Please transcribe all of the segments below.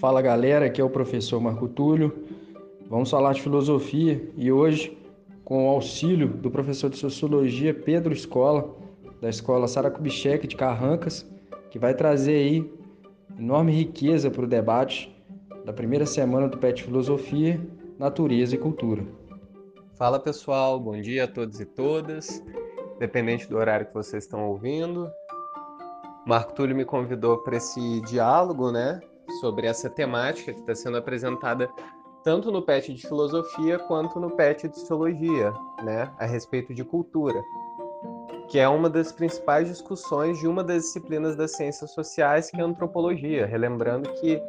Fala galera, aqui é o professor Marco Túlio. Vamos falar de filosofia e hoje, com o auxílio do professor de sociologia Pedro Escola, da escola Sara Kubitschek de Carrancas, que vai trazer aí enorme riqueza para o debate da primeira semana do PET Filosofia, Natureza e Cultura. Fala pessoal, bom dia a todos e todas, dependente do horário que vocês estão ouvindo. Marco Túlio me convidou para esse diálogo, né, sobre essa temática que está sendo apresentada tanto no PET de filosofia quanto no PET de sociologia, né, a respeito de cultura, que é uma das principais discussões de uma das disciplinas das ciências sociais, que é a antropologia, relembrando que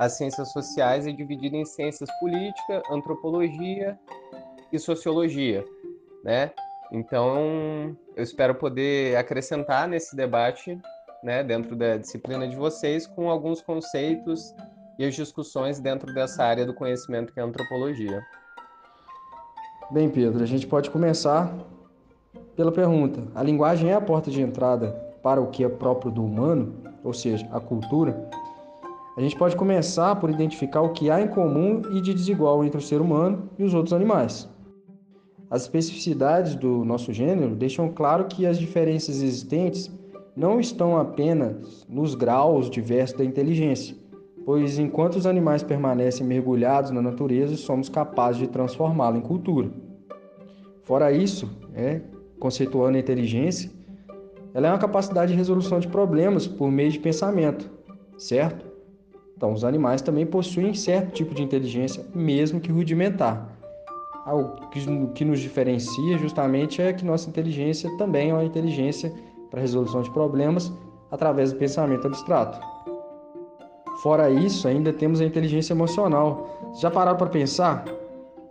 as ciências sociais é dividida em ciências política, antropologia e sociologia, né? Então, eu espero poder acrescentar nesse debate né, dentro da disciplina de vocês com alguns conceitos e as discussões dentro dessa área do conhecimento que é a antropologia. Bem, Pedro, a gente pode começar pela pergunta: a linguagem é a porta de entrada para o que é próprio do humano, ou seja, a cultura? A gente pode começar por identificar o que há em comum e de desigual entre o ser humano e os outros animais. As especificidades do nosso gênero deixam claro que as diferenças existentes não estão apenas nos graus diversos da inteligência, pois enquanto os animais permanecem mergulhados na natureza, somos capazes de transformá-la em cultura. Fora isso, é, conceituando a inteligência, ela é uma capacidade de resolução de problemas por meio de pensamento, certo? Então, os animais também possuem certo tipo de inteligência, mesmo que rudimentar. O que nos diferencia justamente é que nossa inteligência também é uma inteligência para resolução de problemas através do pensamento abstrato. Fora isso, ainda temos a inteligência emocional. Já pararam para pensar?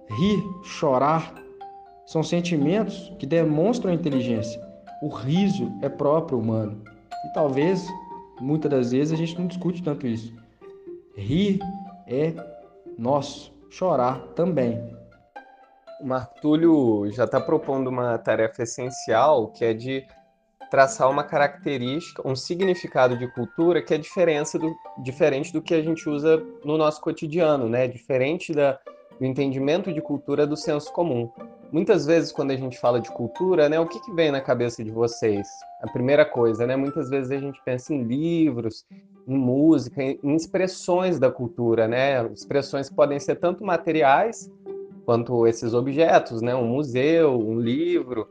Rir, chorar, são sentimentos que demonstram inteligência. O riso é próprio humano. E talvez, muitas das vezes, a gente não discute tanto isso. Rir é nosso, chorar também. O Marco Túlio já está propondo uma tarefa essencial, que é de traçar uma característica, um significado de cultura que é diferença do, diferente do que a gente usa no nosso cotidiano, né? Diferente da, do entendimento de cultura do senso comum. Muitas vezes, quando a gente fala de cultura, né, o que, que vem na cabeça de vocês? A primeira coisa, né? Muitas vezes a gente pensa em livros, em música, em, expressões da cultura, né? Expressões que podem ser tanto materiais quanto esses objetos, né? Um museu, um livro,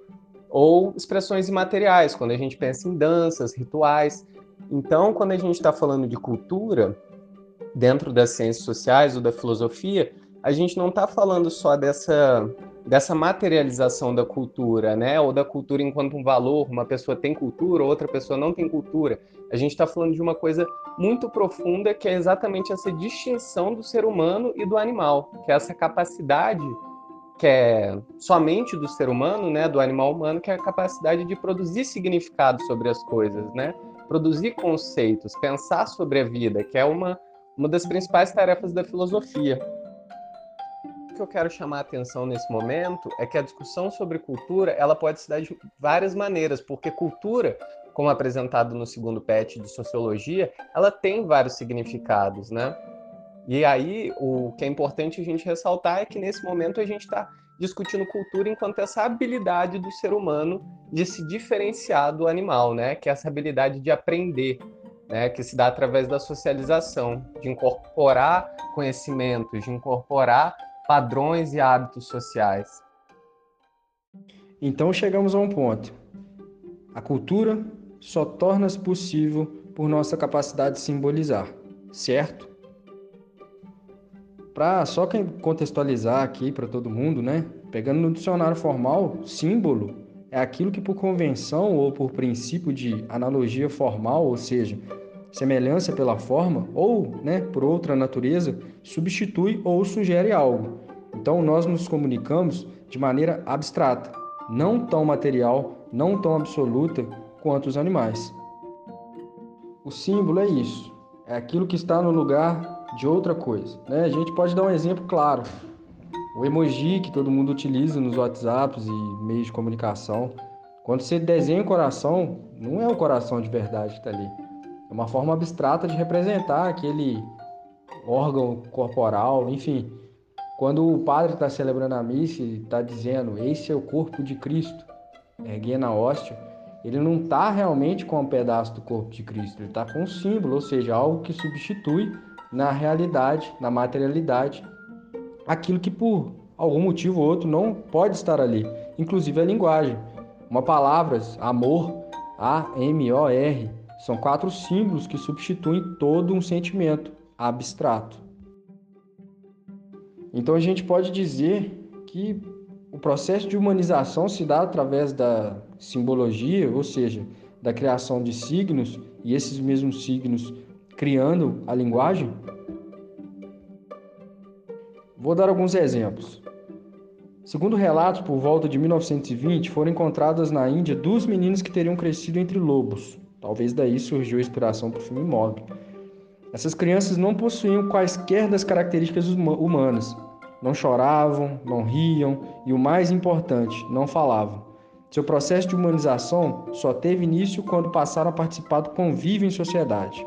ou expressões imateriais, quando a gente pensa em danças, rituais. Então, quando a gente está falando de cultura, dentro das ciências sociais ou da filosofia, a gente não está falando só dessa, dessa materialização da cultura, né? Ou da cultura enquanto um valor, uma pessoa tem cultura, outra pessoa não tem cultura. A gente está falando de uma coisa muito profunda que é exatamente essa distinção do ser humano e do animal, que é essa capacidade que é somente do ser humano, né, do animal humano, que é a capacidade de produzir significado sobre as coisas, né? Produzir conceitos, pensar sobre a vida, que é uma, uma das principais tarefas da filosofia. O que eu quero chamar a atenção nesse momento é que a discussão sobre cultura, ela pode se dar de várias maneiras, porque cultura, como apresentado no segundo PET de sociologia, ela tem vários significados, né? E aí, o que é importante a gente ressaltar é que nesse momento a gente está discutindo cultura enquanto essa habilidade do ser humano de se diferenciar do animal, né? Que é essa habilidade de aprender, né? Que se dá através da socialização, de incorporar conhecimentos, de incorporar padrões e hábitos sociais. Então chegamos a um ponto. A cultura só torna-se possível por nossa capacidade de simbolizar, certo? Para só contextualizar aqui para todo mundo, né? Pegando no dicionário formal, símbolo é aquilo que por convenção ou por princípio de analogia formal, ou seja, semelhança pela forma ou, né, por outra natureza, substitui ou sugere algo. Então nós nos comunicamos de maneira abstrata, não tão material, não tão absoluta quanto os animais. O símbolo é isso, é aquilo que está no lugar de outra coisa. Né? A gente pode dar um exemplo claro. O emoji que todo mundo utiliza nos WhatsApps e meios de comunicação. Quando você desenha o coração, não é o coração de verdade que está ali. É uma forma abstrata de representar aquele órgão corporal, enfim. Quando o padre está celebrando a missa e está dizendo, esse é o corpo de Cristo, erguendo a hóstia, ele não está realmente com um pedaço do corpo de Cristo, ele está com um símbolo, ou seja, algo que substitui na realidade, na materialidade, aquilo que por algum motivo ou outro não pode estar ali, inclusive a linguagem. Uma palavra, amor, A-M-O-R, são quatro símbolos que substituem todo um sentimento abstrato. Então a gente pode dizer que o processo de humanização se dá através da simbologia, ou seja, da criação de signos e esses mesmos signos criando a linguagem? Vou dar alguns exemplos. Segundo relatos, por volta de 1920, foram encontradas na Índia duas meninas que teriam crescido entre lobos. Talvez daí surgiu a inspiração para o filme Mog. Essas crianças não possuíam quaisquer das características humanas. Não choravam, não riam e, o mais importante, não falavam. Seu processo de humanização só teve início quando passaram a participar do convívio em sociedade.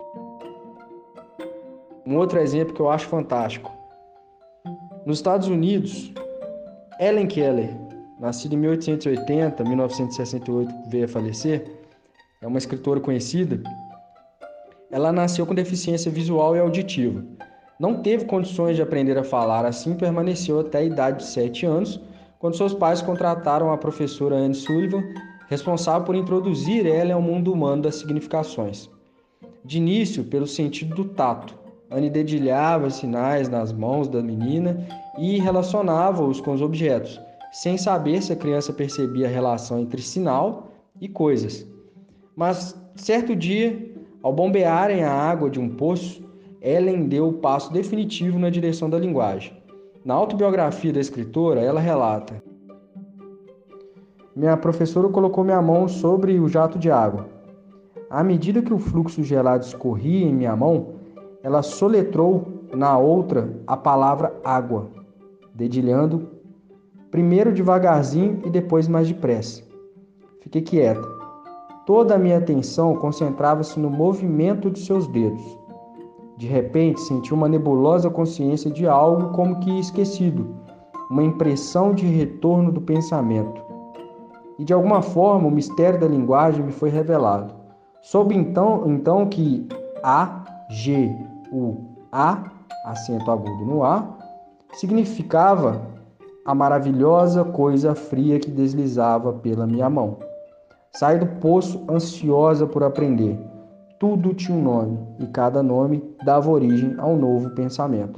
Um outro exemplo que eu acho fantástico. Nos Estados Unidos, Ellen Keller, nascida em 1880, 1968 veio a falecer, é uma escritora conhecida. Ela nasceu com deficiência visual e auditiva. Não teve condições de aprender a falar, assim permaneceu até a idade de 7 anos, quando seus pais contrataram a professora Anne Sullivan, responsável por introduzir ela ao mundo humano das significações. De início, pelo sentido do tato, Anne dedilhava sinais nas mãos da menina e relacionava-os com os objetos, sem saber se a criança percebia a relação entre sinal e coisas. Mas certo dia, ao bombearem a água de um poço, Ellen deu o passo definitivo na direção da linguagem. Na autobiografia da escritora, ela relata: Minha professora colocou minha mão sobre o jato de água. À medida que o fluxo gelado escorria em minha mão, ela soletrou na outra a palavra água, dedilhando primeiro devagarzinho e depois mais depressa. Fiquei quieta. Toda a minha atenção concentrava-se no movimento de seus dedos. De repente, senti uma nebulosa consciência de algo como que esquecido, uma impressão de retorno do pensamento. E de alguma forma o mistério da linguagem me foi revelado. Soube então, então que A, G, U, A, acento agudo no A, significava a maravilhosa coisa fria que deslizava pela minha mão. Sai do poço ansiosa por aprender. Tudo tinha um nome e cada nome dava origem a um novo pensamento.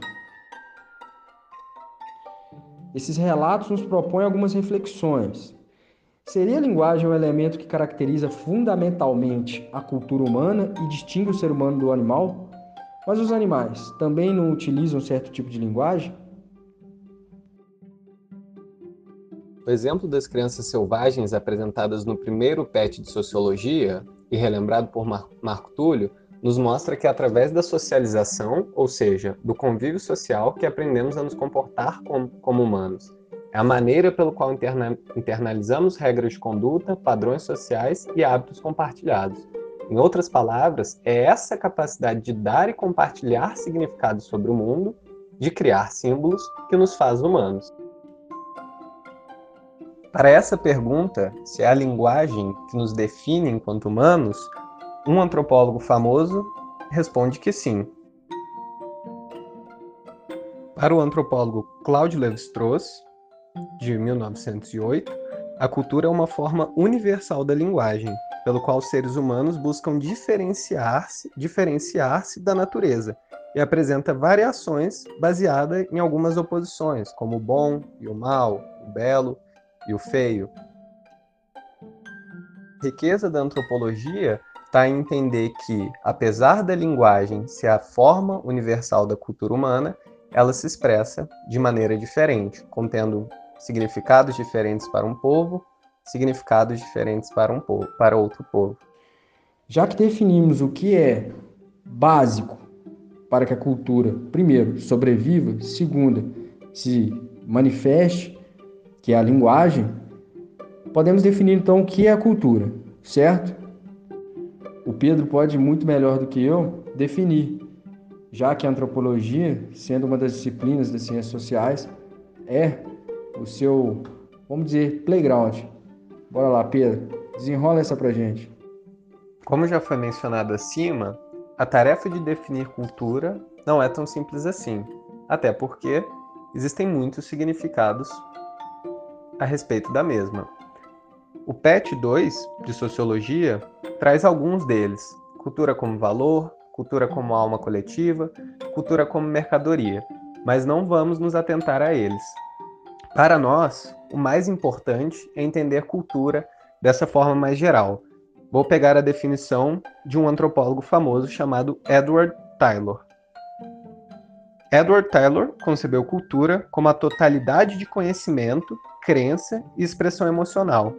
Esses relatos nos propõem algumas reflexões. Seria a linguagem um elemento que caracteriza fundamentalmente a cultura humana e distingue o ser humano do animal? Mas os animais também não utilizam certo tipo de linguagem? O exemplo das crianças selvagens apresentadas no primeiro PET de Sociologia, e relembrado por Mar Marco Túlio, nos mostra que é através da socialização, ou seja, do convívio social, que aprendemos a nos comportar como, como humanos. É a maneira pelo qual interna internalizamos regras de conduta, padrões sociais e hábitos compartilhados. Em outras palavras, é essa capacidade de dar e compartilhar significados sobre o mundo, de criar símbolos, que nos faz humanos. Para essa pergunta, se é a linguagem que nos define enquanto humanos, um antropólogo famoso responde que sim. Para o antropólogo Claude Lévi-Strauss, de 1908, a cultura é uma forma universal da linguagem, pelo qual os seres humanos buscam diferenciar-se diferenciar da natureza e apresenta variações baseadas em algumas oposições, como o bom e o mal, o belo e o feio. A riqueza da antropologia está em entender que, apesar da linguagem ser a forma universal da cultura humana, ela se expressa de maneira diferente, contendo significados diferentes para um povo, significados diferentes para um povo, para outro povo. Já que definimos o que é básico para que a cultura, primeiro, sobreviva, segundo, se manifeste, que é a linguagem, podemos definir então o que é a cultura, certo? O Pedro pode muito melhor do que eu definir. já que a antropologia, sendo uma das disciplinas das ciências sociais, é o seu, vamos dizer, playground. Bora lá, Pedro, desenrola essa pra gente. Como já foi mencionado acima, a tarefa de definir cultura não é tão simples assim, até porque existem muitos significados a respeito da mesma. O PET 2 de Sociologia traz alguns deles: cultura como valor, cultura como alma coletiva, cultura como mercadoria, mas não vamos nos atentar a eles. Para nós, o mais importante é entender cultura dessa forma mais geral. Vou pegar a definição de um antropólogo famoso chamado Edward Taylor. Edward Taylor concebeu cultura como a totalidade de conhecimento, crença e expressão emocional,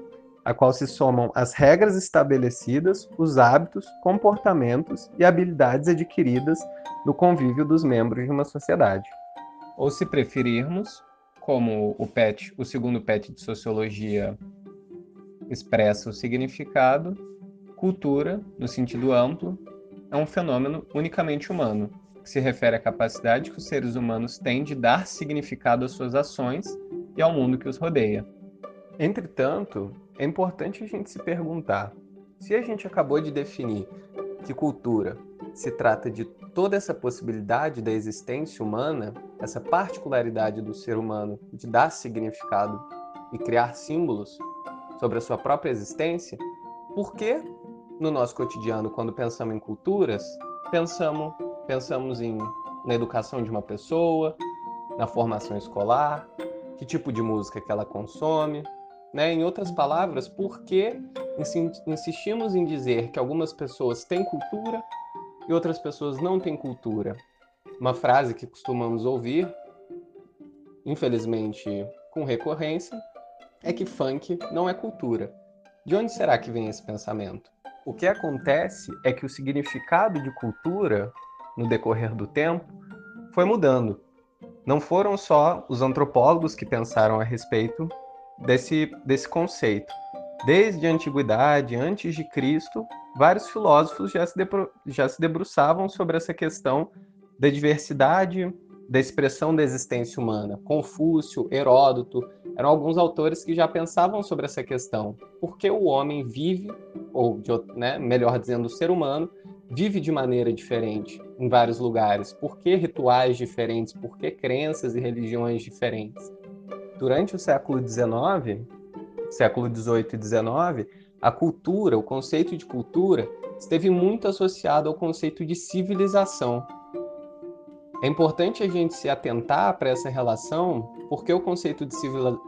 a qual se somam as regras estabelecidas, os hábitos, comportamentos e habilidades adquiridas no convívio dos membros de uma sociedade. Ou, se preferirmos, como o PET, o segundo PET de sociologia expressa o significado, cultura, no sentido amplo, é um fenômeno unicamente humano, que se refere à capacidade que os seres humanos têm de dar significado às suas ações e ao mundo que os rodeia. Entretanto, é importante a gente se perguntar: se a gente acabou de definir que cultura se trata de toda essa possibilidade da existência humana, essa particularidade do ser humano de dar significado e criar símbolos sobre a sua própria existência, por que no nosso cotidiano, quando pensamos em culturas, pensamos pensamos em, na educação de uma pessoa, na formação escolar, que tipo de música que ela consome, né? Em outras palavras, por que insistimos em dizer que algumas pessoas têm cultura e outras pessoas não têm cultura? Uma frase que costumamos ouvir, infelizmente com recorrência, é que funk não é cultura. De onde será que vem esse pensamento? O que acontece é que o significado de cultura no decorrer do tempo, foi mudando. Não foram só os antropólogos que pensaram a respeito desse, desse conceito. Desde a antiguidade, antes de Cristo, vários filósofos já se, já se debruçavam sobre essa questão da diversidade, da expressão da existência humana. Confúcio, Heródoto, eram alguns autores que já pensavam sobre essa questão. Por que o homem vive, ou né, melhor dizendo, o ser humano, vive de maneira diferente em vários lugares? Por que rituais diferentes? Por que crenças e religiões diferentes? Durante o século XIX, século XVIII e XIX, a cultura, o conceito de cultura, esteve muito associado ao conceito de civilização. É importante a gente se atentar para essa relação, porque o conceito de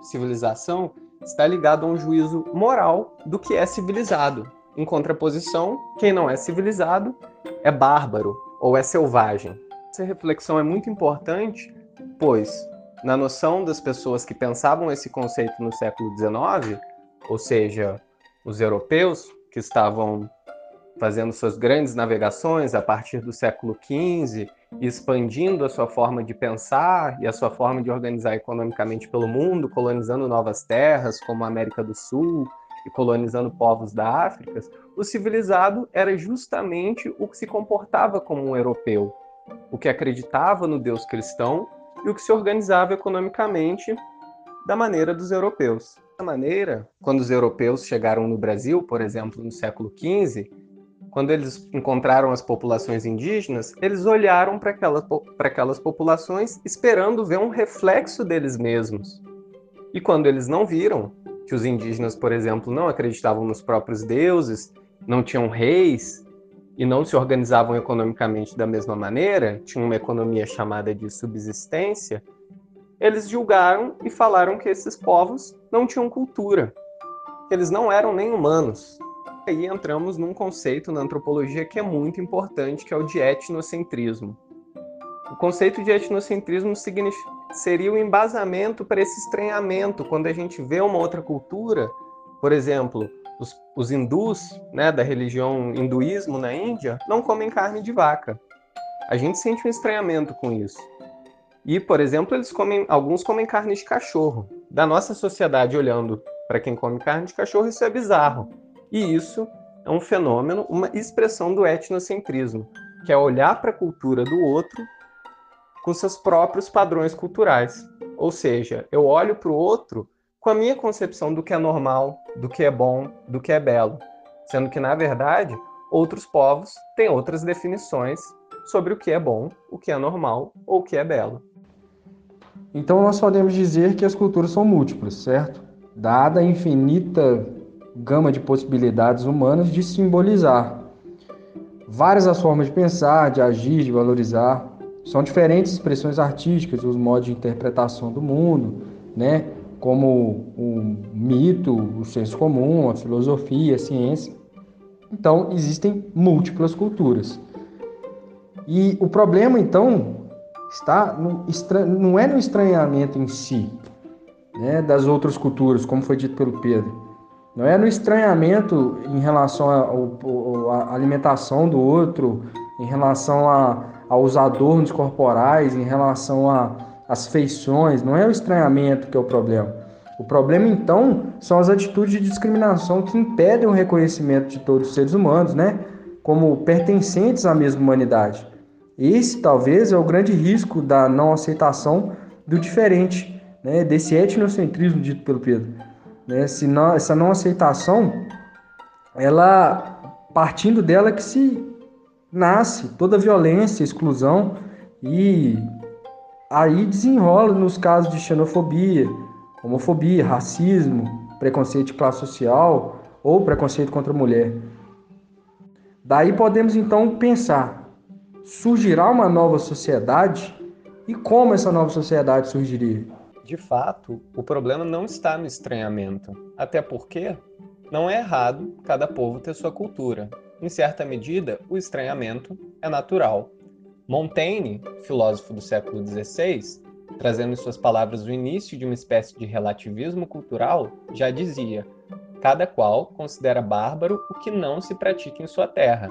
civilização está ligado a um juízo moral do que é civilizado. Em contraposição, quem não é civilizado é bárbaro ou é selvagem. Essa reflexão é muito importante, pois, na noção das pessoas que pensavam esse conceito no século XIX, ou seja, os europeus que estavam fazendo suas grandes navegações a partir do século XV, expandindo a sua forma de pensar e a sua forma de organizar economicamente pelo mundo, colonizando novas terras como a América do Sul, e colonizando povos da África, o civilizado era justamente o que se comportava como um europeu, o que acreditava no Deus cristão e o que se organizava economicamente da maneira dos europeus. Maneira, quando os europeus chegaram no Brasil, por exemplo, no século XV, quando eles encontraram as populações indígenas, eles olharam para aquelas, aquelas populações esperando ver um reflexo deles mesmos. E quando eles não viram, que os indígenas, por exemplo, não acreditavam nos próprios deuses, não tinham reis e não se organizavam economicamente da mesma maneira, tinham uma economia chamada de subsistência, eles julgaram e falaram que esses povos não tinham cultura, que eles não eram nem humanos. Aí entramos num conceito na antropologia que é muito importante, que é o de etnocentrismo. O conceito de etnocentrismo seria o embasamento para esse estranhamento quando a gente vê uma outra cultura, por exemplo, os, os hindus, né, da religião hinduísmo na Índia, não comem carne de vaca. A gente sente um estranhamento com isso. E, por exemplo, eles comem, alguns comem carne de cachorro. Da nossa sociedade olhando para quem come carne de cachorro, isso é bizarro. E isso é um fenômeno, uma expressão do etnocentrismo, que é olhar para a cultura do outro com seus próprios padrões culturais. Ou seja, eu olho para o outro com a minha concepção do que é normal, do que é bom, do que é belo, sendo que, na verdade, outros povos têm outras definições sobre o que é bom, o que é normal ou o que é belo. Então, nós podemos dizer que as culturas são múltiplas, certo? Dada a infinita gama de possibilidades humanas de simbolizar várias as formas de pensar, de agir, de valorizar. São diferentes expressões artísticas, os modos de interpretação do mundo, né? como o mito, o senso comum, a filosofia, a ciência. Então, existem múltiplas culturas. E o problema, então, está no, não é no estranhamento em si né, das outras culturas, como foi dito pelo Pedro. Não é no estranhamento em relação à alimentação do outro, em relação a, aos adornos corporais, em relação às feições. Não é o estranhamento que é o problema. O problema, então, são as atitudes de discriminação que impedem o reconhecimento de todos os seres humanos, né? Como pertencentes à mesma humanidade. Esse, talvez, é o grande risco da não aceitação do diferente, né? desse etnocentrismo dito pelo Pedro. Né? Se não, essa não aceitação, ela, partindo dela que se nasce toda violência, exclusão e aí desenrola nos casos de xenofobia, homofobia, racismo, preconceito de classe social ou preconceito contra a mulher. Daí podemos então pensar: surgirá uma nova sociedade? E como essa nova sociedade surgiria? De fato, o problema não está no estranhamento, até porque não é errado cada povo ter sua cultura. Em certa medida, o estranhamento é natural. Montaigne, filósofo do século XVI, trazendo em suas palavras o início de uma espécie de relativismo cultural, já dizia: cada qual considera bárbaro o que não se pratica em sua terra.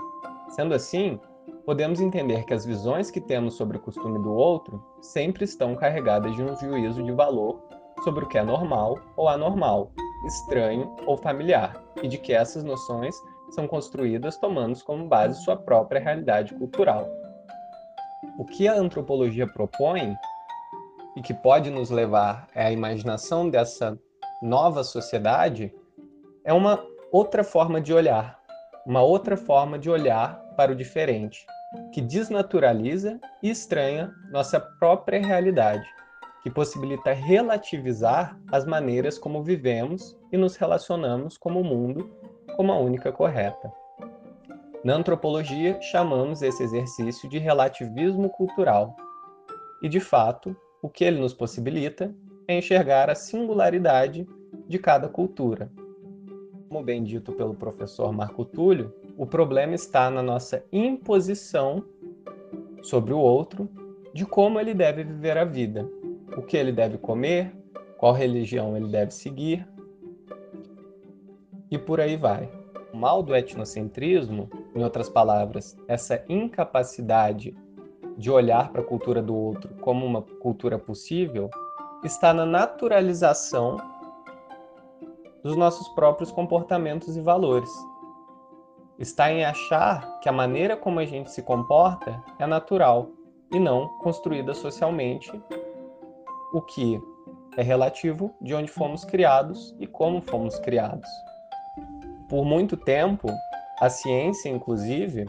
Sendo assim, podemos entender que as visões que temos sobre o costume do outro sempre estão carregadas de um juízo de valor sobre o que é normal ou anormal, estranho ou familiar, e de que essas noções são construídas tomando como base sua própria realidade cultural. O que a antropologia propõe e que pode nos levar à imaginação dessa nova sociedade é uma outra forma de olhar, uma outra forma de olhar para o diferente, que desnaturaliza e estranha nossa própria realidade, que possibilita relativizar as maneiras como vivemos e nos relacionamos como o mundo como a única correta. Na antropologia, chamamos esse exercício de relativismo cultural. E, de fato, o que ele nos possibilita é enxergar a singularidade de cada cultura. Como bem dito pelo professor Marco Túlio, o problema está na nossa imposição sobre o outro de como ele deve viver a vida, o que ele deve comer, qual religião ele deve seguir e por aí vai. O mal do etnocentrismo, em outras palavras, essa incapacidade de olhar para a cultura do outro como uma cultura possível, está na naturalização dos nossos próprios comportamentos e valores está em achar que a maneira como a gente se comporta é natural e não construída socialmente, o que é relativo de onde fomos criados e como fomos criados. Por muito tempo, a ciência, inclusive,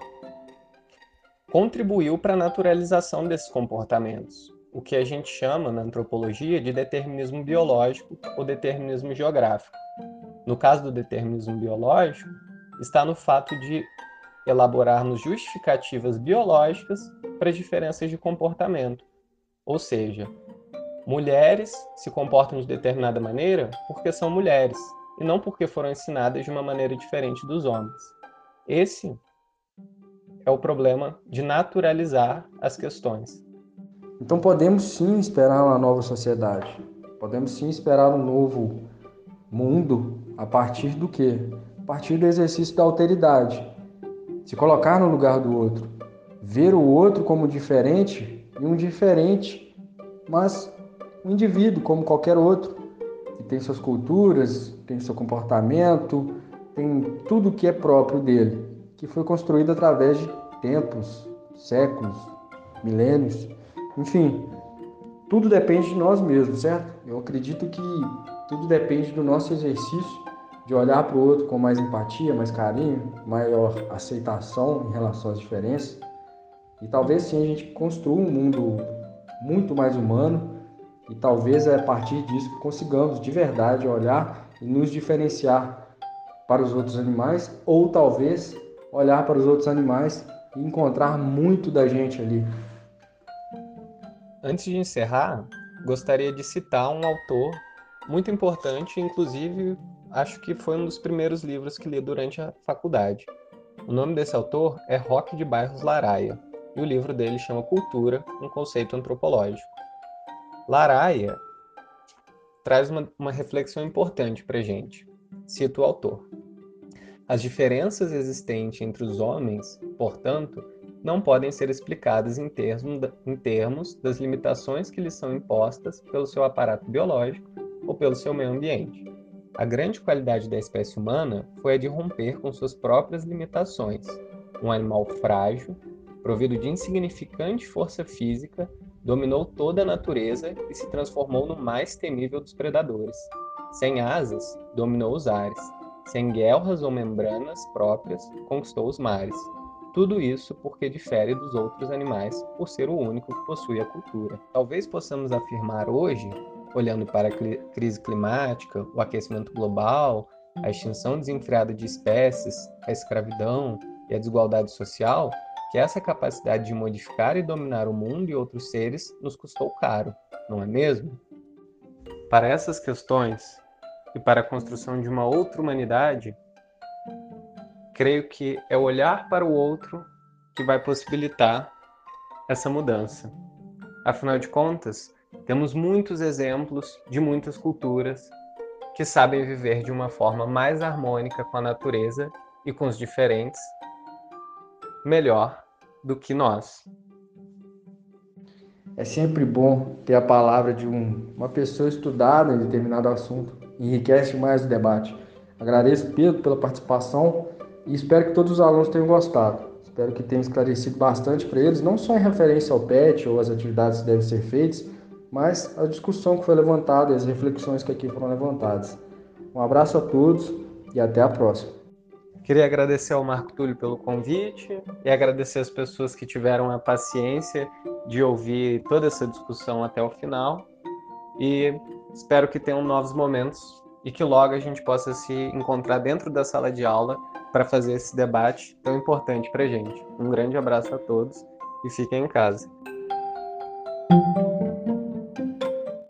contribuiu para a naturalização desses comportamentos, o que a gente chama na antropologia de determinismo biológico ou determinismo geográfico. No caso do determinismo biológico, está no fato de elaborarmos justificativas biológicas para as diferenças de comportamento. Ou seja, mulheres se comportam de determinada maneira porque são mulheres e não porque foram ensinadas de uma maneira diferente dos homens. Esse é o problema de naturalizar as questões. Então podemos sim esperar uma nova sociedade. Podemos sim esperar um novo mundo a partir do que? partir do exercício da alteridade, se colocar no lugar do outro, ver o outro como diferente e um diferente, mas um indivíduo como qualquer outro, que tem suas culturas, tem seu comportamento, tem tudo que é próprio dele, que foi construído através de tempos, séculos, milênios, enfim, tudo depende de nós mesmos, certo? Eu acredito que tudo depende do nosso exercício de olhar para o outro com mais empatia, mais carinho, maior aceitação em relação às diferenças. E talvez sim a gente construa um mundo muito mais humano e talvez é a partir disso que consigamos de verdade olhar e nos diferenciar para os outros animais ou talvez olhar para os outros animais e encontrar muito da gente ali. Antes de encerrar, gostaria de citar um autor muito importante, inclusive acho que foi um dos primeiros livros que li durante a faculdade. O nome desse autor é Roque de Bairros Laraia, e o livro dele chama Cultura, um conceito antropológico. Laraia traz uma, uma reflexão importante para gente. Cito o autor. As diferenças existentes entre os homens, portanto, não podem ser explicadas em termos, em termos das limitações que lhes são impostas pelo seu aparato biológico ou pelo seu meio ambiente. A grande qualidade da espécie humana foi a de romper com suas próprias limitações. Um animal frágil, provido de insignificante força física, dominou toda a natureza e se transformou no mais temível dos predadores. Sem asas, dominou os ares. Sem guerras ou membranas próprias, conquistou os mares. Tudo isso porque difere dos outros animais por ser o único que possui a cultura. Talvez possamos afirmar hoje, olhando para a crise climática, o aquecimento global, a extinção desenfreada de espécies, a escravidão e a desigualdade social, que essa capacidade de modificar e dominar o mundo e outros seres nos custou caro, não é mesmo? Para essas questões e para a construção de uma outra humanidade, creio que é olhar para o outro que vai possibilitar essa mudança. Afinal de contas, temos muitos exemplos de muitas culturas que sabem viver de uma forma mais harmônica com a natureza e com os diferentes melhor do que nós. É sempre bom ter a palavra de um, uma pessoa estudada em determinado assunto. Enriquece mais o debate. Agradeço, Pedro, pela participação e espero que todos os alunos tenham gostado. Espero que tenha esclarecido bastante para eles, não só em referência ao PET ou às atividades que devem ser feitas, mas a discussão que foi levantada e as reflexões que aqui foram levantadas. Um abraço a todos e até a próxima. Queria agradecer ao Marco Túlio pelo convite e agradecer as pessoas que tiveram a paciência de ouvir toda essa discussão até o final. E espero que tenham novos momentos e que logo a gente possa se encontrar dentro da sala de aula para fazer esse debate tão importante para gente. Um grande abraço a todos e fiquem em casa.